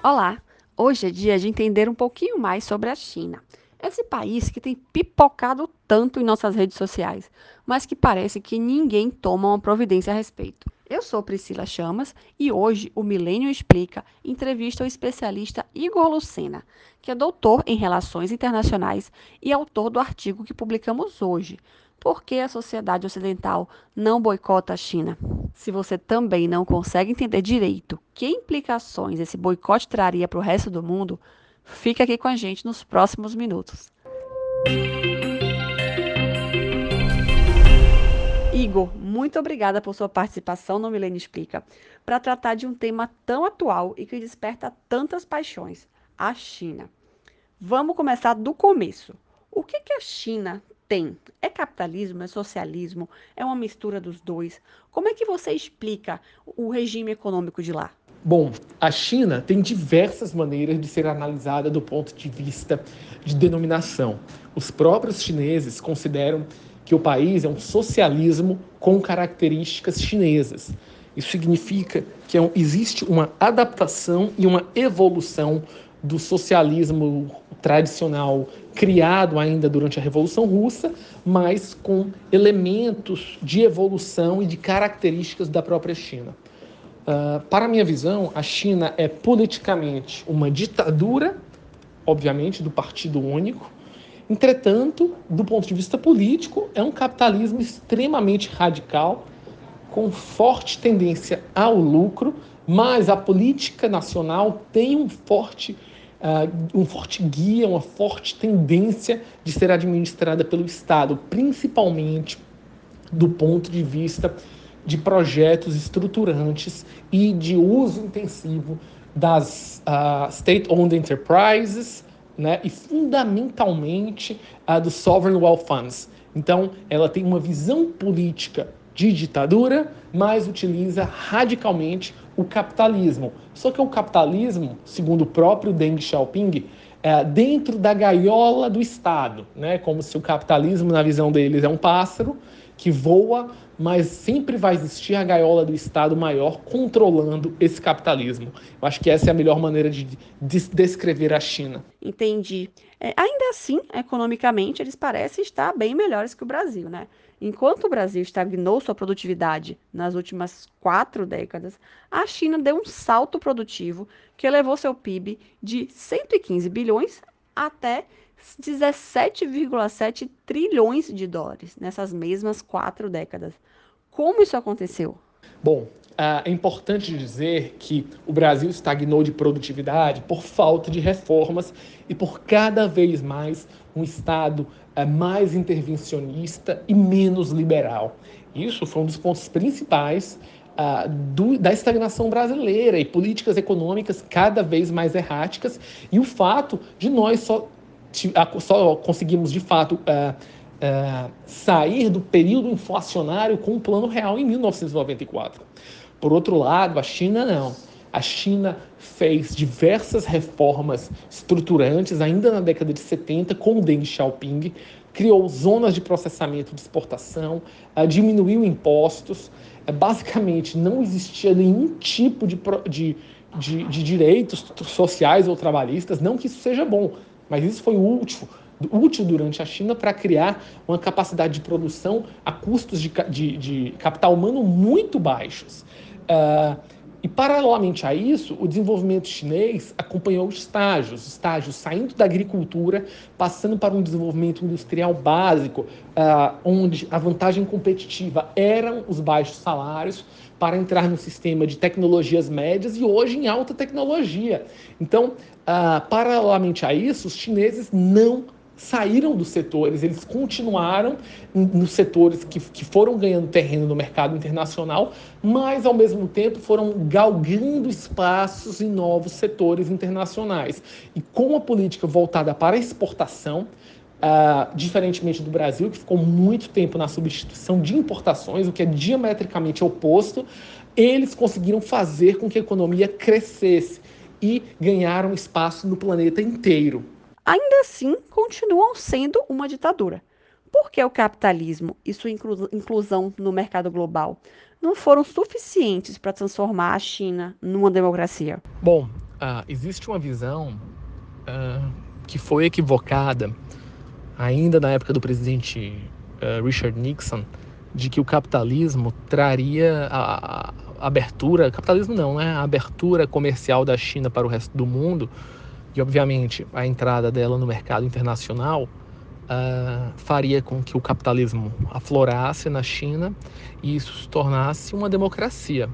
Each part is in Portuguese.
Olá! Hoje é dia de entender um pouquinho mais sobre a China. Esse país que tem pipocado tanto em nossas redes sociais, mas que parece que ninguém toma uma providência a respeito. Eu sou Priscila Chamas e hoje o Milênio Explica entrevista o especialista Igor Lucena, que é doutor em Relações Internacionais e autor do artigo que publicamos hoje. Por que a sociedade ocidental não boicota a China? Se você também não consegue entender direito que implicações esse boicote traria para o resto do mundo, fica aqui com a gente nos próximos minutos. Igor, muito obrigada por sua participação no Milênio Explica, para tratar de um tema tão atual e que desperta tantas paixões, a China. Vamos começar do começo. O que, que a China tem? É capitalismo? É socialismo? É uma mistura dos dois? Como é que você explica o regime econômico de lá? Bom, a China tem diversas maneiras de ser analisada do ponto de vista de denominação. Os próprios chineses consideram que o país é um socialismo com características chinesas. Isso significa que é existe uma adaptação e uma evolução do socialismo tradicional criado ainda durante a Revolução Russa, mas com elementos de evolução e de características da própria China. Uh, para a minha visão, a China é politicamente uma ditadura, obviamente, do Partido Único. Entretanto, do ponto de vista político, é um capitalismo extremamente radical, com forte tendência ao lucro, mas a política nacional tem um forte um forte guia, uma forte tendência de ser administrada pelo Estado, principalmente do ponto de vista de projetos estruturantes e de uso intensivo das uh, state-owned enterprises, né, e fundamentalmente uh, dos sovereign wealth funds. Então, ela tem uma visão política de ditadura, mas utiliza radicalmente o capitalismo. Só que o capitalismo, segundo o próprio Deng Xiaoping, é dentro da gaiola do Estado, né? Como se o capitalismo, na visão deles, é um pássaro que voa, mas sempre vai existir a gaiola do Estado maior controlando esse capitalismo. Eu acho que essa é a melhor maneira de descrever a China. Entendi. É, ainda assim, economicamente, eles parecem estar bem melhores que o Brasil, né? Enquanto o Brasil estagnou sua produtividade nas últimas quatro décadas, a China deu um salto produtivo que elevou seu PIB de 115 bilhões até 17,7 trilhões de dólares nessas mesmas quatro décadas. Como isso aconteceu? Bom, é importante dizer que o Brasil estagnou de produtividade por falta de reformas e por cada vez mais um Estado mais intervencionista e menos liberal. Isso foi um dos pontos principais uh, do, da estagnação brasileira e políticas econômicas cada vez mais erráticas e o fato de nós só, só conseguimos de fato uh, uh, sair do período inflacionário com o Plano Real em 1994. Por outro lado, a China não. A China fez diversas reformas estruturantes ainda na década de 70 com Deng Xiaoping, criou zonas de processamento de exportação, uh, diminuiu impostos. Uh, basicamente, não existia nenhum tipo de, de, de, de, direitos sociais ou trabalhistas. Não que isso seja bom, mas isso foi útil, útil durante a China para criar uma capacidade de produção a custos de, de, de capital humano muito baixos. Uh, e, paralelamente a isso, o desenvolvimento chinês acompanhou estágios, estágios saindo da agricultura, passando para um desenvolvimento industrial básico, uh, onde a vantagem competitiva eram os baixos salários, para entrar no sistema de tecnologias médias e hoje em alta tecnologia. Então, uh, paralelamente a isso, os chineses não saíram dos setores, eles continuaram nos setores que, que foram ganhando terreno no mercado internacional, mas ao mesmo tempo foram galgando espaços em novos setores internacionais. E com a política voltada para a exportação, uh, diferentemente do Brasil, que ficou muito tempo na substituição de importações, o que é diametricamente oposto, eles conseguiram fazer com que a economia crescesse e ganharam espaço no planeta inteiro ainda assim continuam sendo uma ditadura. Por que o capitalismo e sua inclusão no mercado global não foram suficientes para transformar a China numa democracia? Bom, uh, existe uma visão uh, que foi equivocada ainda na época do presidente uh, Richard Nixon de que o capitalismo traria a, a, abertura, capitalismo não, né? A abertura comercial da China para o resto do mundo e obviamente a entrada dela no mercado internacional uh, faria com que o capitalismo aflorasse na China e isso se tornasse uma democracia.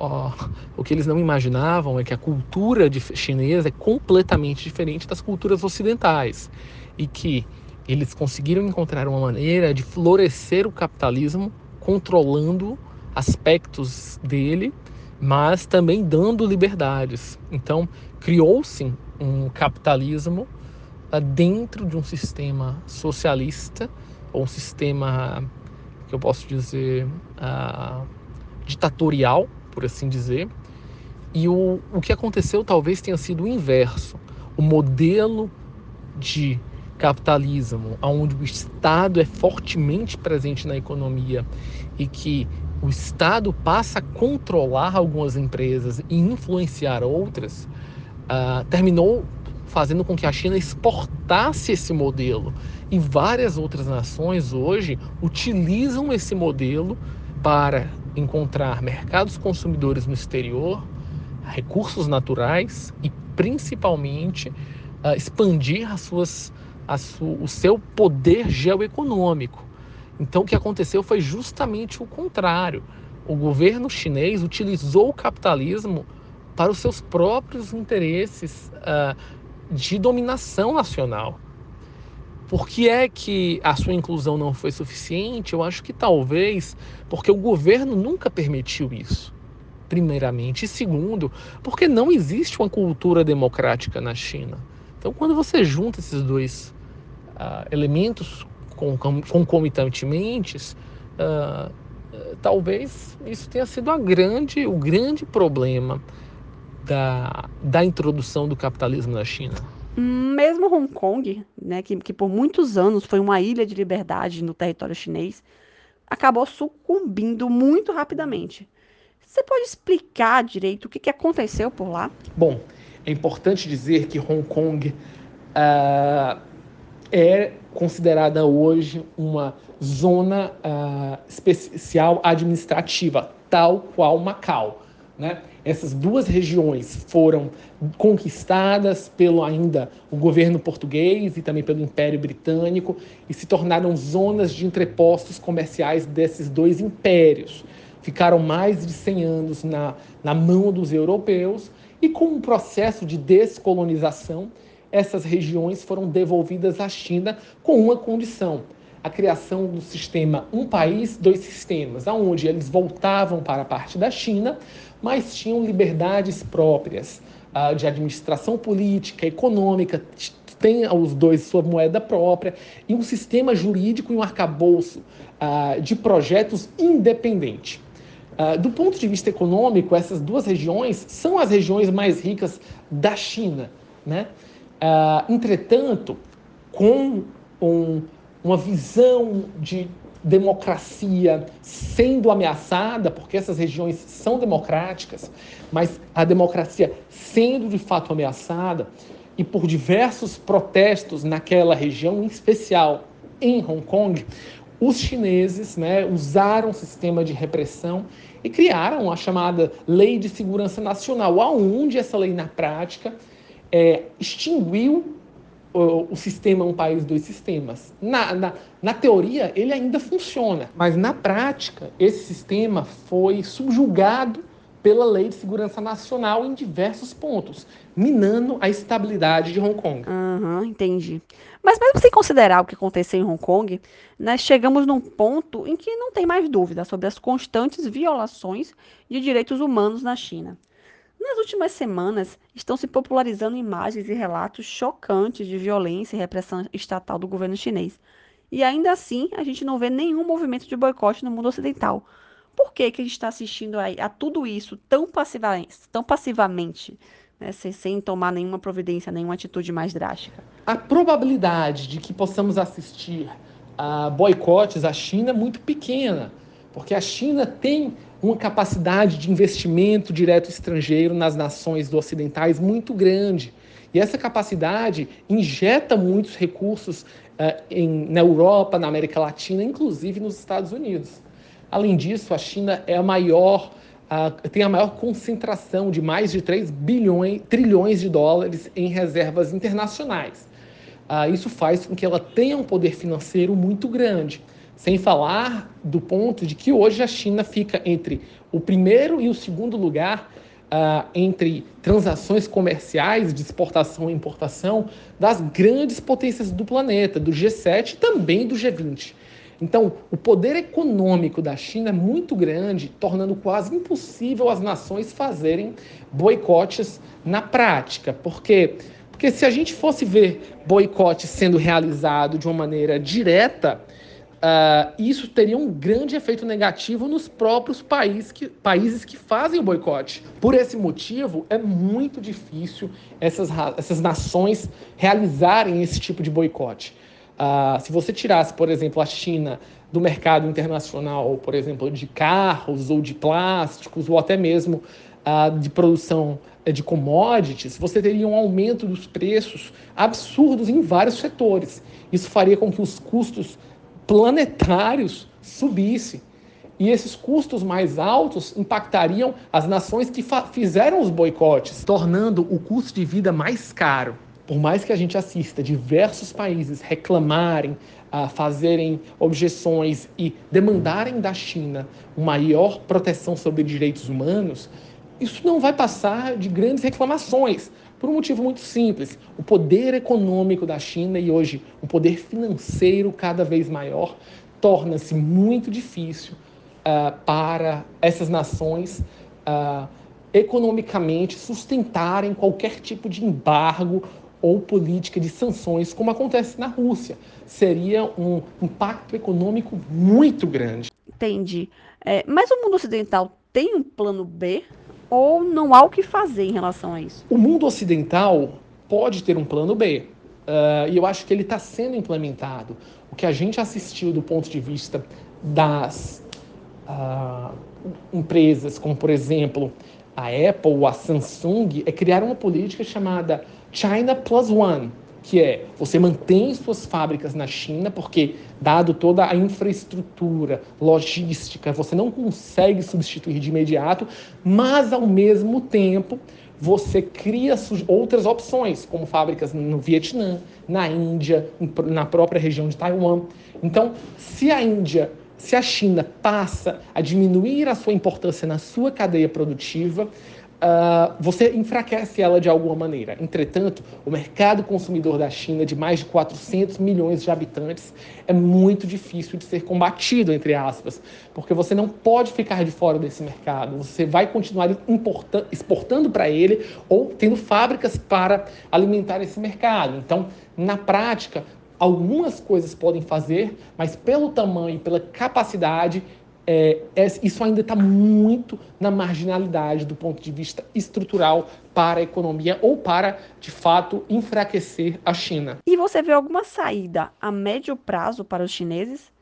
Oh, o que eles não imaginavam é que a cultura chinesa é completamente diferente das culturas ocidentais e que eles conseguiram encontrar uma maneira de florescer o capitalismo controlando aspectos dele, mas também dando liberdades. Então, criou-se um capitalismo ah, dentro de um sistema socialista ou um sistema que eu posso dizer uh, ditatorial, por assim dizer. E o, o que aconteceu talvez tenha sido o inverso. O modelo de capitalismo, onde o Estado é fortemente presente na economia e que o Estado passa a controlar algumas empresas e influenciar outras, uh, terminou fazendo com que a China exportasse esse modelo. E várias outras nações hoje utilizam esse modelo para encontrar mercados consumidores no exterior, recursos naturais e principalmente uh, expandir as suas, su, o seu poder geoeconômico. Então o que aconteceu foi justamente o contrário. O governo chinês utilizou o capitalismo para os seus próprios interesses uh, de dominação nacional. Por que é que a sua inclusão não foi suficiente? Eu acho que talvez porque o governo nunca permitiu isso, primeiramente. E segundo, porque não existe uma cultura democrática na China. Então, quando você junta esses dois uh, elementos concomitantemente, uh, talvez isso tenha sido a grande, o grande problema da, da introdução do capitalismo na China. Mesmo Hong Kong, né, que, que por muitos anos foi uma ilha de liberdade no território chinês, acabou sucumbindo muito rapidamente. Você pode explicar direito o que, que aconteceu por lá? Bom, é importante dizer que Hong Kong uh, é considerada hoje uma zona uh, especial administrativa, tal qual Macau. Né? Essas duas regiões foram conquistadas pelo ainda o governo português e também pelo Império Britânico e se tornaram zonas de entrepostos comerciais desses dois impérios. Ficaram mais de 100 anos na, na mão dos europeus e com um processo de descolonização, essas regiões foram devolvidas à China com uma condição: a criação do sistema um país, dois sistemas, aonde eles voltavam para a parte da China, mas tinham liberdades próprias uh, de administração política, econômica, tem os dois sua moeda própria e um sistema jurídico e um arcabouço uh, de projetos independente. Uh, do ponto de vista econômico, essas duas regiões são as regiões mais ricas da China. Né? Uh, entretanto, com um, uma visão de democracia sendo ameaçada, porque essas regiões são democráticas, mas a democracia sendo de fato ameaçada, e por diversos protestos naquela região, em especial em Hong Kong, os chineses né, usaram o sistema de repressão e criaram a chamada Lei de Segurança Nacional, aonde essa lei na prática é, extinguiu o, sistema um país, dois sistemas. Na, na, na teoria, ele ainda funciona, mas na prática, esse sistema foi subjugado pela Lei de Segurança Nacional em diversos pontos, minando a estabilidade de Hong Kong. Uhum, entendi. Mas mesmo sem considerar o que aconteceu em Hong Kong, nós chegamos num ponto em que não tem mais dúvida sobre as constantes violações de direitos humanos na China. Nas últimas semanas, estão se popularizando imagens e relatos chocantes de violência e repressão estatal do governo chinês. E ainda assim, a gente não vê nenhum movimento de boicote no mundo ocidental. Por que, que a gente está assistindo a, a, tudo isso tão, passivamente, tão passivamente, né, sem, sem tomar nenhuma providência, nenhuma atitude mais drástica? A probabilidade de que possamos assistir a boicotes à China é muito pequena, porque a China tem uma capacidade de investimento direto estrangeiro nas nações ocidentais muito grande. E essa capacidade injeta muitos recursos uh, em, na Europa, na América Latina, inclusive nos Estados Unidos. Além disso, a China é a maior, uh, tem a maior concentração de mais de 3 bilhões, trilhões de dólares em reservas internacionais. Uh, isso faz com que ela tenha um poder financeiro muito grande. Sem falar do ponto de que hoje a China fica entre o primeiro e o segundo lugar uh, entre transações comerciais de exportação e importação das grandes potências do planeta, do G7 e também do G20. Então, o poder econômico da China é muito grande, tornando quase impossível as nações fazerem boicotes na prática. Por quê? Porque se a gente fosse ver boicote sendo realizado de uma maneira direta, Uh, isso teria um grande efeito negativo nos próprios países que, países que fazem o boicote. Por esse motivo, é muito difícil essas, essas nações realizarem esse tipo de boicote. Uh, se você tirasse, por exemplo, a China do mercado internacional, por exemplo, de carros ou de plásticos, ou até mesmo uh, de produção eh, de commodities, você teria um aumento dos preços absurdos em vários setores. Isso faria com que os custos planetários subisse. E esses custos mais altos impactariam as nações que fizeram os boicotes, tornando o custo de vida mais caro. Por mais que a gente assista diversos países reclamarem, uh, fazerem objeções e demandarem da China maior proteção sobre direitos humanos, isso não vai passar de grandes reclamações, por um motivo muito simples. O poder econômico da China e hoje o poder financeiro cada vez maior torna-se muito difícil uh, para essas nações uh, economicamente sustentarem qualquer tipo de embargo ou política de sanções, como acontece na Rússia. Seria um impacto econômico muito grande. Entendi. É, mas o mundo ocidental tem um plano B ou não há o que fazer em relação a isso? O mundo ocidental pode ter um plano B. Uh, e eu acho que ele está sendo implementado. O que a gente assistiu do ponto de vista das uh, empresas, como por exemplo a Apple ou a Samsung, é criar uma política chamada China Plus One, que é você mantém suas fábricas na China, porque dado toda a infraestrutura, logística, você não consegue substituir de imediato, mas ao mesmo tempo você cria outras opções, como fábricas no Vietnã, na Índia, na própria região de Taiwan. Então, se a Índia, se a China passa a diminuir a sua importância na sua cadeia produtiva, uh, você enfraquece ela de alguma maneira. Entretanto, o mercado consumidor da China, de mais de 400 milhões de habitantes, é muito difícil de ser combatido, entre aspas, porque você não pode ficar de fora desse mercado. Você vai continuar exportando para ele ou tendo fábricas para alimentar esse mercado. Então, na prática, algumas coisas podem fazer, mas pelo tamanho, pela capacidade, é, é, isso ainda está muito na marginalidade do ponto de vista estrutural para a economia ou para, de fato, enfraquecer a China. E você vê alguma saída a médio prazo para os chineses?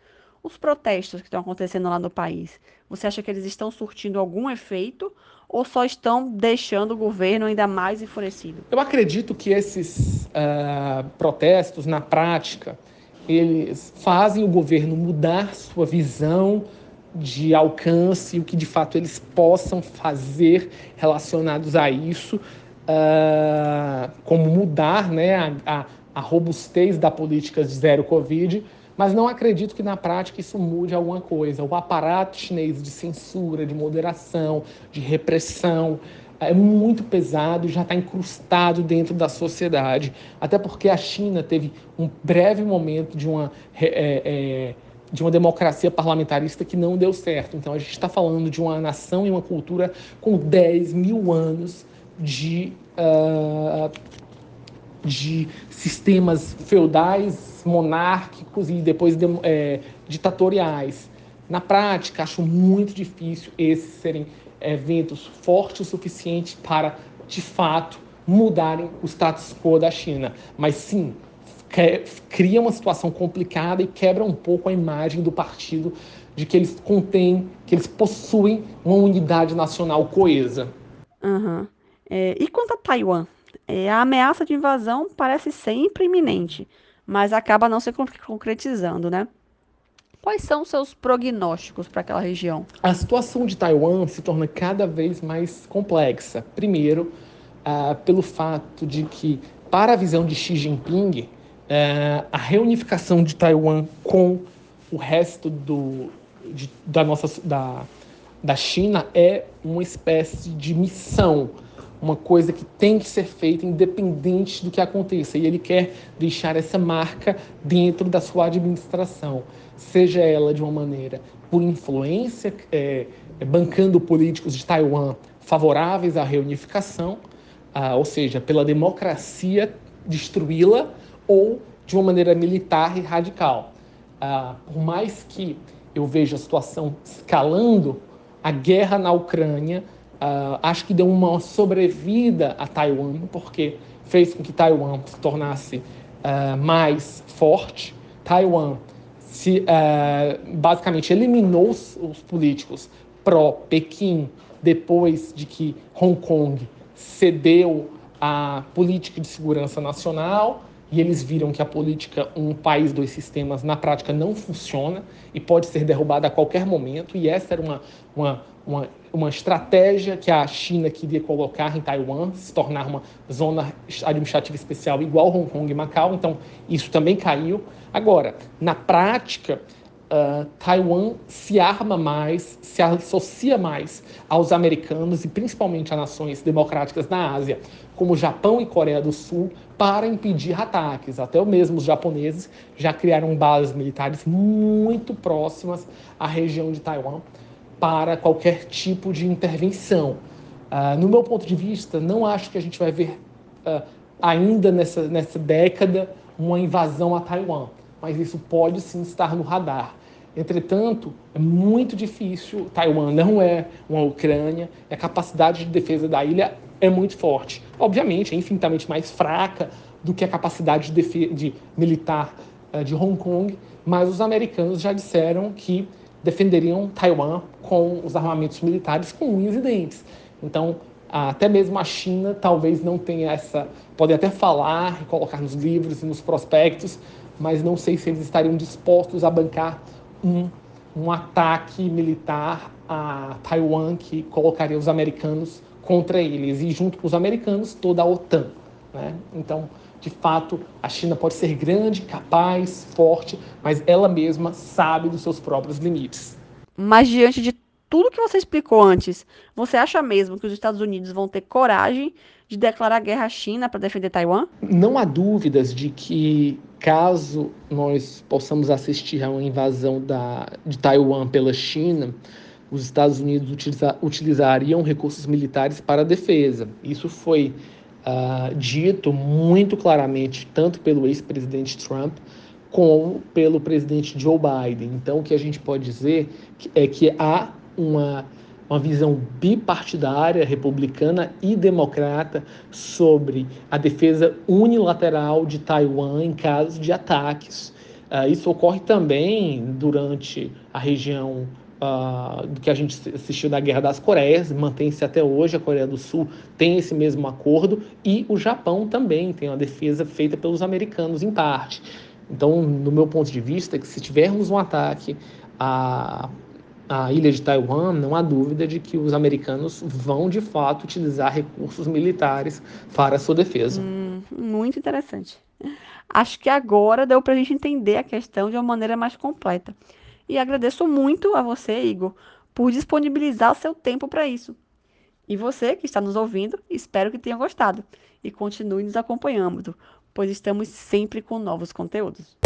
Os protestos que estão acontecendo lá no país, você acha que eles estão surtindo algum efeito ou só estão deixando o governo ainda mais enfurecido? Eu acredito que esses uh, protestos, na prática, eles fazem o governo mudar sua visão de alcance, o que de fato eles possam fazer relacionados a isso, uh, como mudar né, a, a, a, robustez da política de zero Covid, mas não acredito que na prática isso mude alguma coisa. O aparato chinês de censura, de moderação, de repressão, é muito pesado e já está incrustado dentro da sociedade. Até porque a China teve um breve momento de uma. É, é, de uma democracia parlamentarista que não deu certo. Então, a gente está falando de uma nação e uma cultura com 10 mil anos de, uh, de sistemas feudais, monárquicos e depois de, é, ditatoriais. Na prática, acho muito difícil esses serem eventos fortes o suficiente para, de fato, mudarem o status quo da China. Mas sim, cria uma situação complicada e quebra um pouco a imagem do partido de que eles contêm, que eles possuem uma unidade nacional coesa. Uhum. É, e quanto a Taiwan? É, a ameaça de invasão parece sempre iminente, mas acaba não se concretizando, né? Quais são os seus prognósticos para aquela região? A situação de Taiwan se torna cada vez mais complexa. Primeiro, uh, pelo fato de que, para a visão de Xi Jinping, uh, a reunificação de Taiwan com o resto do, de, da, nossa, da, da China é uma espécie de missão uma coisa que tem que ser feita independente do que aconteça. E ele quer deixar essa marca dentro da sua administração, seja ela de uma maneira por influência, é, é bancando políticos de Taiwan favoráveis à reunificação, ah, ou seja, pela democracia destruí-la, ou de uma maneira militar e radical. Ah, por mais que eu veja a situação escalando, a guerra na Ucrânia uh, acho que deu uma sobrevida a Taiwan, porque fez com que Taiwan se tornasse uh, mais forte. Taiwan se, uh, basicamente eliminou os, os políticos pró-Pequim depois de que Hong Kong cedeu à política de segurança nacional e eles viram que a política um país dois sistemas na prática não funciona e pode ser derrubada a qualquer momento e essa era uma, uma, uma, uma estratégia que a China queria colocar em Taiwan, se tornar uma zona administrativa especial igual Hong Kong e Macau, então isso também caiu. Agora, na prática, uh, Taiwan se arma mais, se associa mais aos americanos e principalmente a nações democráticas na Ásia, como Japão e Coreia do Sul, para impedir ataques. Até mesmo os japoneses já criaram bases militares muito próximas à região de Taiwan para qualquer tipo de intervenção. Uh, no meu ponto de vista, não acho que a gente vai ver uh, ainda nessa, nessa década uma invasão a Taiwan, mas isso pode sim estar no radar. Entretanto, é muito difícil. Taiwan não é uma Ucrânia, a capacidade de defesa da ilha é muito forte. Obviamente, é infinitamente mais fraca do que a capacidade de, de militar uh, de Hong Kong, mas os americanos já disseram que defenderiam Taiwan com os armamentos militares com unhas e dentes. Então, até mesmo a China talvez não tenha essa. Pode até falar e colocar nos livros e nos prospectos, mas não sei se eles estariam dispostos a bancar um, um ataque militar a Taiwan que colocaria os americanos contra eles e, junto com os americanos, toda a OTAN. Né? Então, de fato, a China pode ser grande, capaz, forte, mas ela mesma sabe dos seus próprios limites. Mas diante de tudo que você explicou antes, você acha mesmo que os Estados Unidos vão ter coragem de declarar guerra à China para defender Taiwan? Não há dúvidas de que, caso nós possamos assistir a uma invasão da, de Taiwan pela China, os Estados Unidos utiliza, utilizariam recursos militares para a defesa. Isso foi uh, dito muito claramente, tanto pelo ex-presidente Trump como pelo presidente Joe Biden. Então, o que a gente pode dizer é que há uma, uma visão bipartidária, republicana e democrata, sobre a defesa unilateral de Taiwan em caso de ataques. Uh, isso ocorre também durante a região uh, que a gente assistiu da Guerra das Coreias, mantém-se até hoje, a Coreia do Sul tem esse mesmo acordo, e o Japão também tem uma defesa feita pelos americanos, em parte. Então, no meu ponto de vista, que se tivermos um ataque à, à ilha de Taiwan, não há dúvida de que os americanos vão, de fato, utilizar recursos militares para a sua defesa. Hum, muito interessante. Acho que agora deu para a gente entender a questão de uma maneira mais completa. E agradeço muito a você, Igor, por disponibilizar o seu tempo para isso. E você que está nos ouvindo, espero que tenha gostado e continue nos acompanhando, pois estamos sempre com novos conteúdos.